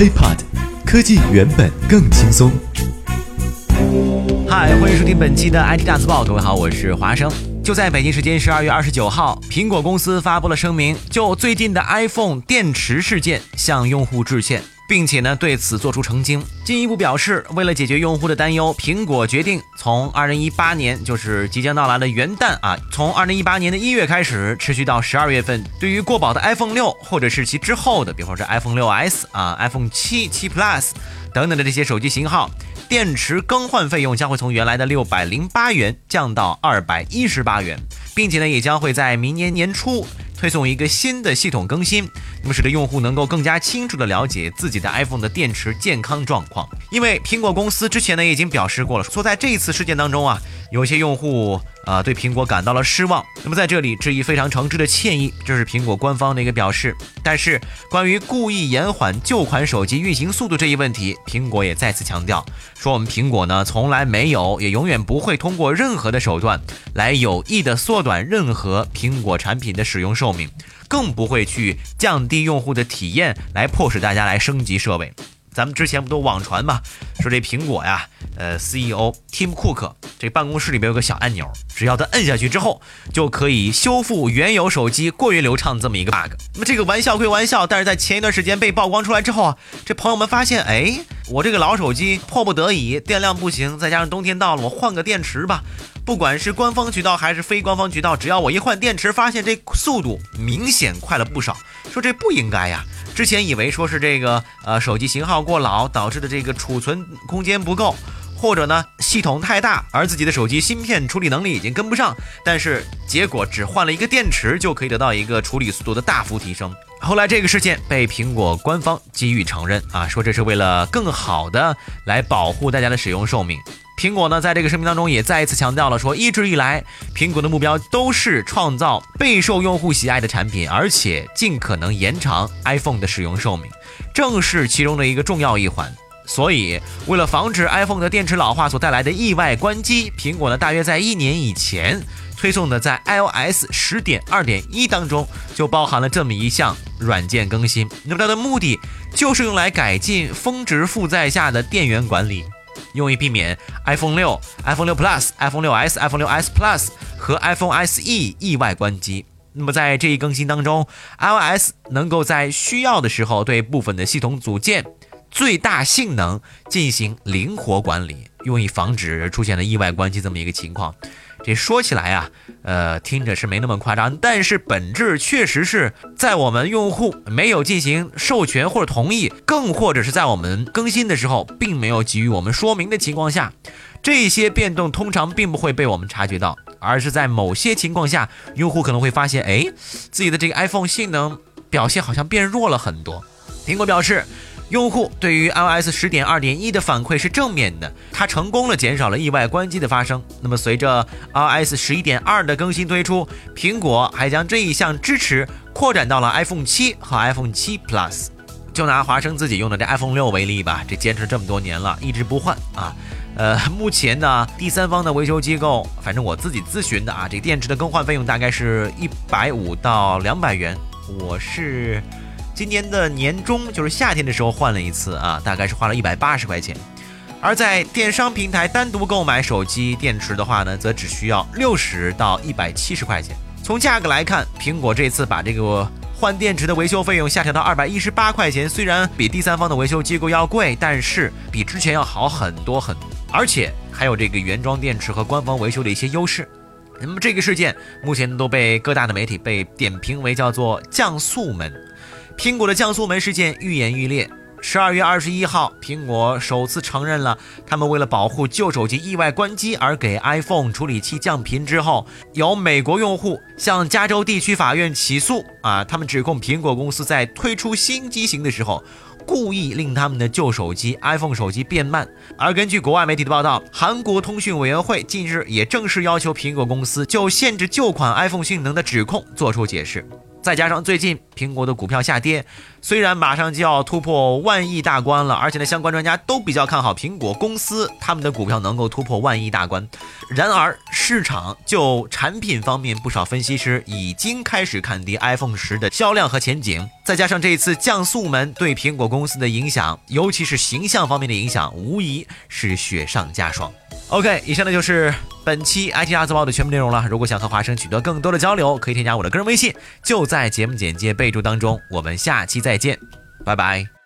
HiPod，科技原本更轻松。嗨，欢迎收听本期的 IT 大字报，各位好，我是华生。就在北京时间十二月二十九号，苹果公司发布了声明，就最近的 iPhone 电池事件向用户致歉。并且呢，对此做出澄清，进一步表示，为了解决用户的担忧，苹果决定从二零一八年，就是即将到来的元旦啊，从二零一八年的一月开始，持续到十二月份，对于过保的 iPhone 六或者是其之后的，比方说 iPhone 六 S 啊、iPhone 七、七 Plus 等等的这些手机型号，电池更换费用将会从原来的六百零八元降到二百一十八元，并且呢，也将会在明年年初。推送一个新的系统更新，那么使得用户能够更加清楚的了解自己的 iPhone 的电池健康状况。因为苹果公司之前呢已经表示过了，说在这一次事件当中啊，有些用户。啊，对苹果感到了失望。那么在这里致以非常诚挚的歉意，这是苹果官方的一个表示。但是关于故意延缓旧款手机运行速度这一问题，苹果也再次强调说，我们苹果呢从来没有，也永远不会通过任何的手段来有意的缩短任何苹果产品的使用寿命，更不会去降低用户的体验来迫使大家来升级设备。咱们之前不都网传嘛，说这苹果呀，呃，CEO Tim Cook 这办公室里面有个小按钮，只要他摁下去之后，就可以修复原有手机过于流畅这么一个 bug。那么这个玩笑归玩笑，但是在前一段时间被曝光出来之后啊，这朋友们发现，哎，我这个老手机迫不得已电量不行，再加上冬天到了，我换个电池吧。不管是官方渠道还是非官方渠道，只要我一换电池，发现这速度明显快了不少。说这不应该呀。之前以为说是这个呃手机型号过老导致的这个储存空间不够，或者呢系统太大，而自己的手机芯片处理能力已经跟不上，但是结果只换了一个电池就可以得到一个处理速度的大幅提升。后来这个事件被苹果官方给予承认啊，说这是为了更好的来保护大家的使用寿命。苹果呢，在这个声明当中也再一次强调了，说一直以来，苹果的目标都是创造备受用户喜爱的产品，而且尽可能延长 iPhone 的使用寿命，正是其中的一个重要一环。所以，为了防止 iPhone 的电池老化所带来的意外关机，苹果呢，大约在一年以前推送的在 iOS 十点二点一当中就包含了这么一项软件更新。那么它的目的就是用来改进峰值负载下的电源管理。用于避免 iPhone 六、iPhone 六 Plus、iPhone 六 S、iPhone 六 S Plus 和 iPhone SE 意外关机。那么在这一更新当中，iOS 能够在需要的时候对部分的系统组件最大性能进行灵活管理，用以防止出现了意外关机这么一个情况。这说起来啊，呃，听着是没那么夸张，但是本质确实是在我们用户没有进行授权或者同意，更或者是在我们更新的时候并没有给予我们说明的情况下，这些变动通常并不会被我们察觉到，而是在某些情况下，用户可能会发现，哎，自己的这个 iPhone 性能表现好像变弱了很多。苹果表示。用户对于 iOS 十点二点一的反馈是正面的，它成功了减少了意外关机的发生。那么随着 iOS 十一点二的更新推出，苹果还将这一项支持扩展到了 iPhone 七和 iPhone 七 Plus。就拿华生自己用的这 iPhone 六为例吧，这坚持这么多年了，一直不换啊。呃，目前呢，第三方的维修机构，反正我自己咨询的啊，这电池的更换费用大概是一百五到两百元。我是。今年的年中，就是夏天的时候换了一次啊，大概是花了一百八十块钱。而在电商平台单独购买手机电池的话呢，则只需要六十到一百七十块钱。从价格来看，苹果这次把这个换电池的维修费用下调到二百一十八块钱，虽然比第三方的维修机构要贵，但是比之前要好很多很多，而且还有这个原装电池和官方维修的一些优势。那么这个事件目前都被各大的媒体被点评为叫做降速门。苹果的降速门事件愈演愈烈。十二月二十一号，苹果首次承认了他们为了保护旧手机意外关机而给 iPhone 处理器降频之后，有美国用户向加州地区法院起诉啊，他们指控苹果公司在推出新机型的时候，故意令他们的旧手机 iPhone 手机变慢。而根据国外媒体的报道，韩国通讯委员会近日也正式要求苹果公司就限制旧款 iPhone 性能的指控作出解释。再加上最近苹果的股票下跌，虽然马上就要突破万亿大关了，而且呢，相关专家都比较看好苹果公司他们的股票能够突破万亿大关。然而，市场就产品方面，不少分析师已经开始看跌 iPhone 十的销量和前景。再加上这一次降速门对苹果公司的影响，尤其是形象方面的影响，无疑是雪上加霜。OK，以上呢就是本期 IT 大字报的全部内容了。如果想和华生取得更多的交流，可以添加我的个人微信，就在节目简介备注当中。我们下期再见，拜拜。